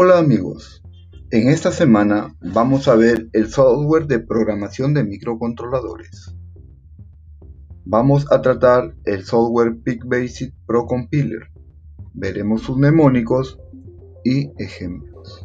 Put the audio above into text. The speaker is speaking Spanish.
Hola amigos, en esta semana vamos a ver el software de programación de microcontroladores. Vamos a tratar el software PicBasic Pro Compiler. Veremos sus mnemónicos y ejemplos.